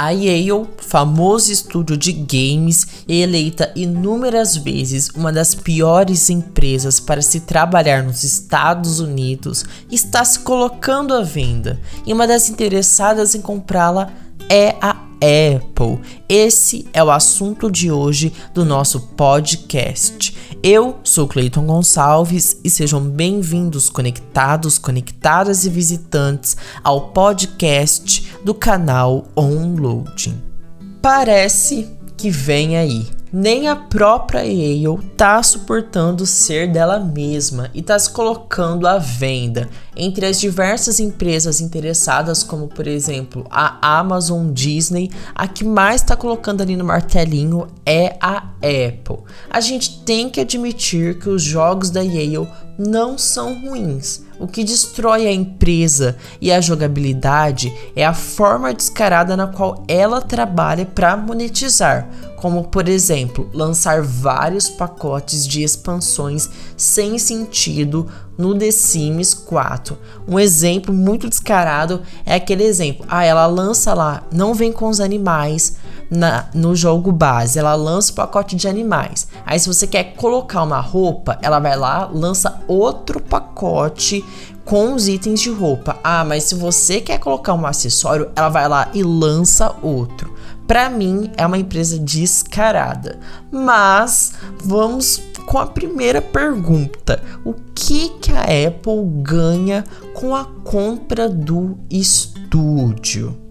A Yale, famoso estúdio de games, eleita inúmeras vezes uma das piores empresas para se trabalhar nos Estados Unidos, está se colocando à venda. E uma das interessadas em comprá-la é a Apple. Esse é o assunto de hoje do nosso podcast. Eu sou Cleiton Gonçalves e sejam bem-vindos, conectados, conectadas e visitantes ao podcast do canal Onloading. Parece que vem aí nem a própria Yale tá suportando ser dela mesma e tá se colocando à venda entre as diversas empresas interessadas, como por exemplo a Amazon Disney, a que mais está colocando ali no martelinho é a Apple. A gente tem que admitir que os jogos da Yale não são ruins. O que destrói a empresa e a jogabilidade é a forma descarada na qual ela trabalha para monetizar como por exemplo lançar vários pacotes de expansões sem sentido no The Sims 4. Um exemplo muito descarado é aquele exemplo: ah, ela lança lá, não vem com os animais na, no jogo base, ela lança o pacote de animais. Aí, se você quer colocar uma roupa, ela vai lá, lança outro pacote com os itens de roupa. Ah, mas se você quer colocar um acessório, ela vai lá e lança outro. Para mim é uma empresa descarada. Mas vamos com a primeira pergunta: o que que a Apple ganha com a compra do estúdio?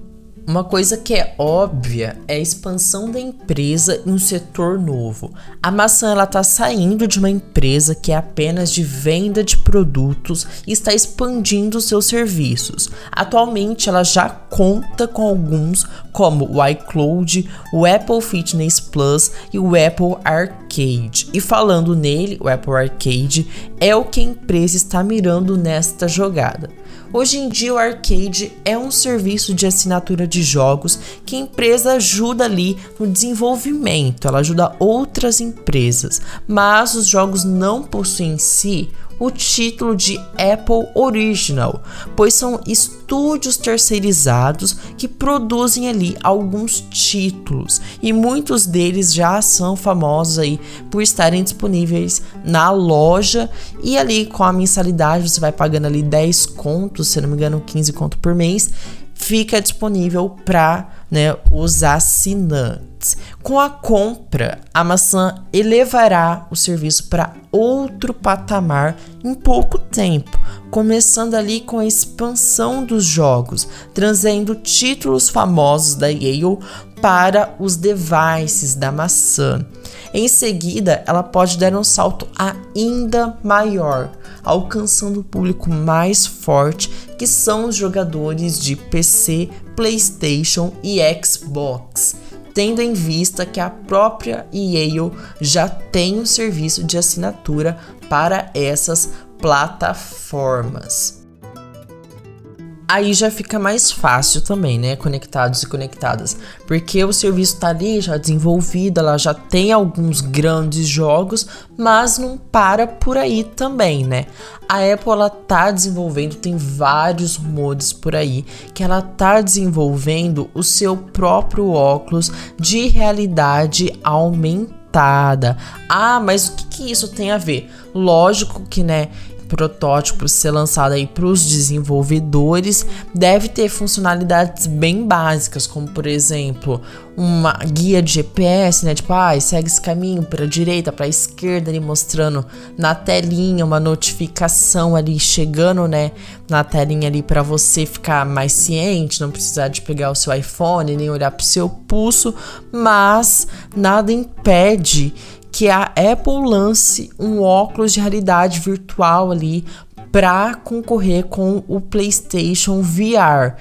Uma coisa que é óbvia é a expansão da empresa em um setor novo. A maçã ela está saindo de uma empresa que é apenas de venda de produtos e está expandindo seus serviços. Atualmente ela já conta com alguns como o iCloud, o Apple Fitness Plus e o Apple Arcade. E falando nele, o Apple Arcade é o que a empresa está mirando nesta jogada. Hoje em dia, o arcade é um serviço de assinatura de jogos que a empresa ajuda ali no desenvolvimento, ela ajuda outras empresas, mas os jogos não possuem em si o título de Apple Original, pois são estúdios terceirizados que produzem ali alguns títulos e muitos deles já são famosos aí por estarem disponíveis na loja e ali com a mensalidade você vai pagando ali 10 contos, se não me engano 15 contos por mês, fica disponível para né, os assinantes. Com a compra, a maçã elevará o serviço para outro patamar em pouco tempo, começando ali com a expansão dos jogos, trazendo títulos famosos da Yale para os devices da maçã. Em seguida, ela pode dar um salto ainda maior, alcançando o público mais forte, que são os jogadores de PC, PlayStation e Xbox, tendo em vista que a própria Yale já tem um serviço de assinatura para essas plataformas aí já fica mais fácil também, né? Conectados e conectadas. Porque o serviço tá ali já desenvolvido, ela já tem alguns grandes jogos, mas não para por aí também, né? A Apple ela tá desenvolvendo, tem vários mods por aí, que ela tá desenvolvendo o seu próprio óculos de realidade aumentada. Ah, mas o que, que isso tem a ver? Lógico que, né? Protótipo ser lançado aí para os desenvolvedores deve ter funcionalidades bem básicas, como por exemplo uma guia de GPS, né? Tipo, ah, segue esse caminho para direita, para esquerda, ali mostrando na telinha uma notificação ali chegando, né? Na telinha ali para você ficar mais ciente, não precisar de pegar o seu iPhone nem olhar para o seu pulso, mas nada impede que a Apple lance um óculos de realidade virtual ali para concorrer com o PlayStation VR.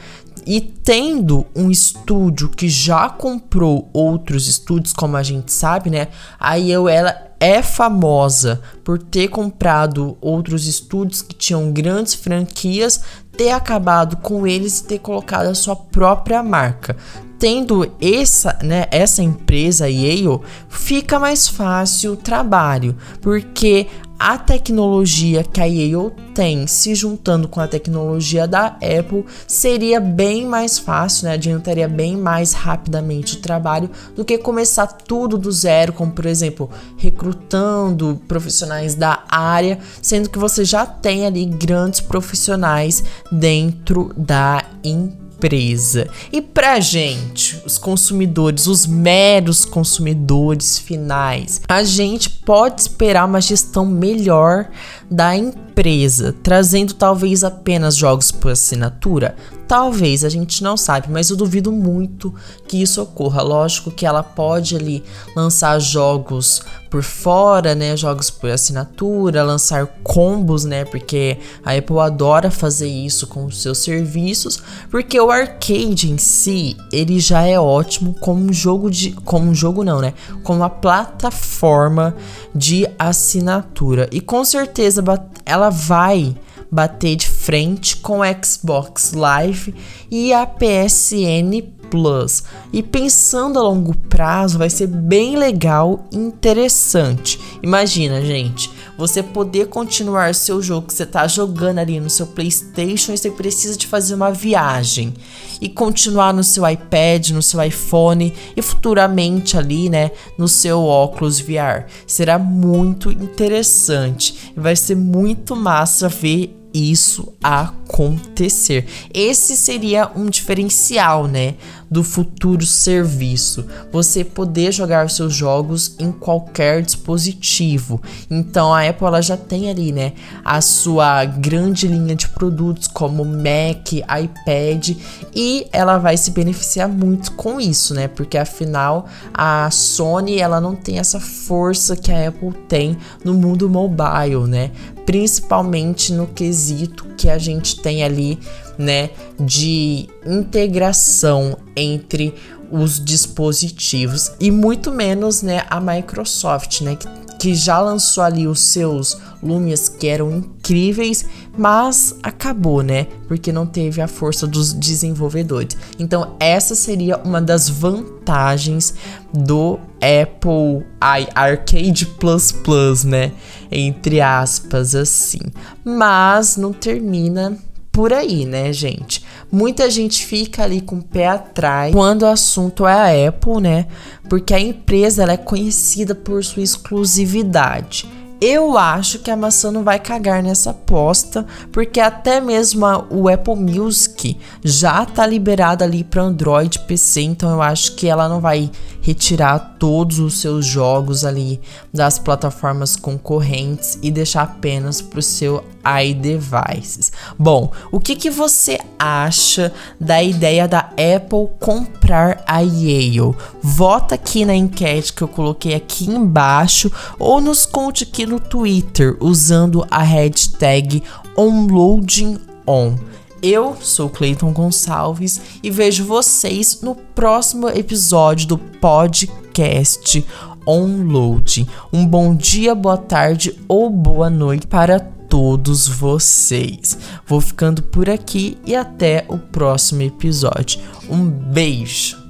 E tendo um estúdio que já comprou outros estúdios, como a gente sabe, né? A eu ela é famosa por ter comprado outros estúdios que tinham grandes franquias, ter acabado com eles e ter colocado a sua própria marca tendo essa, né, essa empresa Yale, fica mais fácil o trabalho, porque a tecnologia que a Yale tem se juntando com a tecnologia da Apple seria bem mais fácil, né? Adiantaria bem mais rapidamente o trabalho do que começar tudo do zero, como por exemplo, recrutando profissionais da área, sendo que você já tem ali grandes profissionais dentro da empresa empresa. E pra gente, os consumidores, os meros consumidores finais, a gente pode esperar uma gestão melhor da empresa, trazendo talvez apenas jogos por assinatura? Talvez, a gente não sabe, mas eu duvido muito que isso ocorra. Lógico que ela pode ali lançar jogos por fora, né, jogos por assinatura, lançar combos, né, porque a Apple adora fazer isso com os seus serviços, porque o arcade em si, ele já é ótimo como um jogo de, como um jogo não, né, como uma plataforma de assinatura. E com certeza ela vai bater de frente com Xbox Live e a PSN Plus. E pensando a longo prazo, vai ser bem legal e interessante. Imagina, gente, você poder continuar seu jogo que você está jogando ali no seu PlayStation e você precisa de fazer uma viagem e continuar no seu iPad, no seu iPhone e futuramente ali, né, no seu óculos VR. Será muito interessante e vai ser muito massa ver isso acontecer. Esse seria um diferencial, né, do futuro serviço. Você poder jogar seus jogos em qualquer dispositivo. Então a Apple ela já tem ali, né, a sua grande linha de produtos como Mac, iPad e ela vai se beneficiar muito com isso, né? Porque afinal a Sony ela não tem essa força que a Apple tem no mundo mobile, né? Principalmente no quesito que a gente tem ali né, de integração entre os dispositivos e muito menos, né, a Microsoft, né, que, que já lançou ali os seus Lumias que eram incríveis, mas acabou, né, porque não teve a força dos desenvolvedores. Então essa seria uma das vantagens do Apple Arcade Plus Plus, né, entre aspas assim. Mas não termina por aí, né, gente? Muita gente fica ali com o pé atrás quando o assunto é a Apple, né? Porque a empresa ela é conhecida por sua exclusividade. Eu acho que a maçã não vai cagar nessa aposta, porque até mesmo a, o Apple Music já tá liberado ali para Android PC, então eu acho que ela não vai retirar todos os seus jogos ali das plataformas concorrentes e deixar apenas para o seu iDevices. Bom, o que, que você acha da ideia da Apple comprar a Yale? Vota aqui na enquete que eu coloquei aqui embaixo ou nos conte aqui no Twitter usando a hashtag OnloadingOn. Eu sou Cleiton Gonçalves e vejo vocês no próximo episódio do podcast Onload. Um bom dia, boa tarde ou boa noite para todos vocês. Vou ficando por aqui e até o próximo episódio. Um beijo!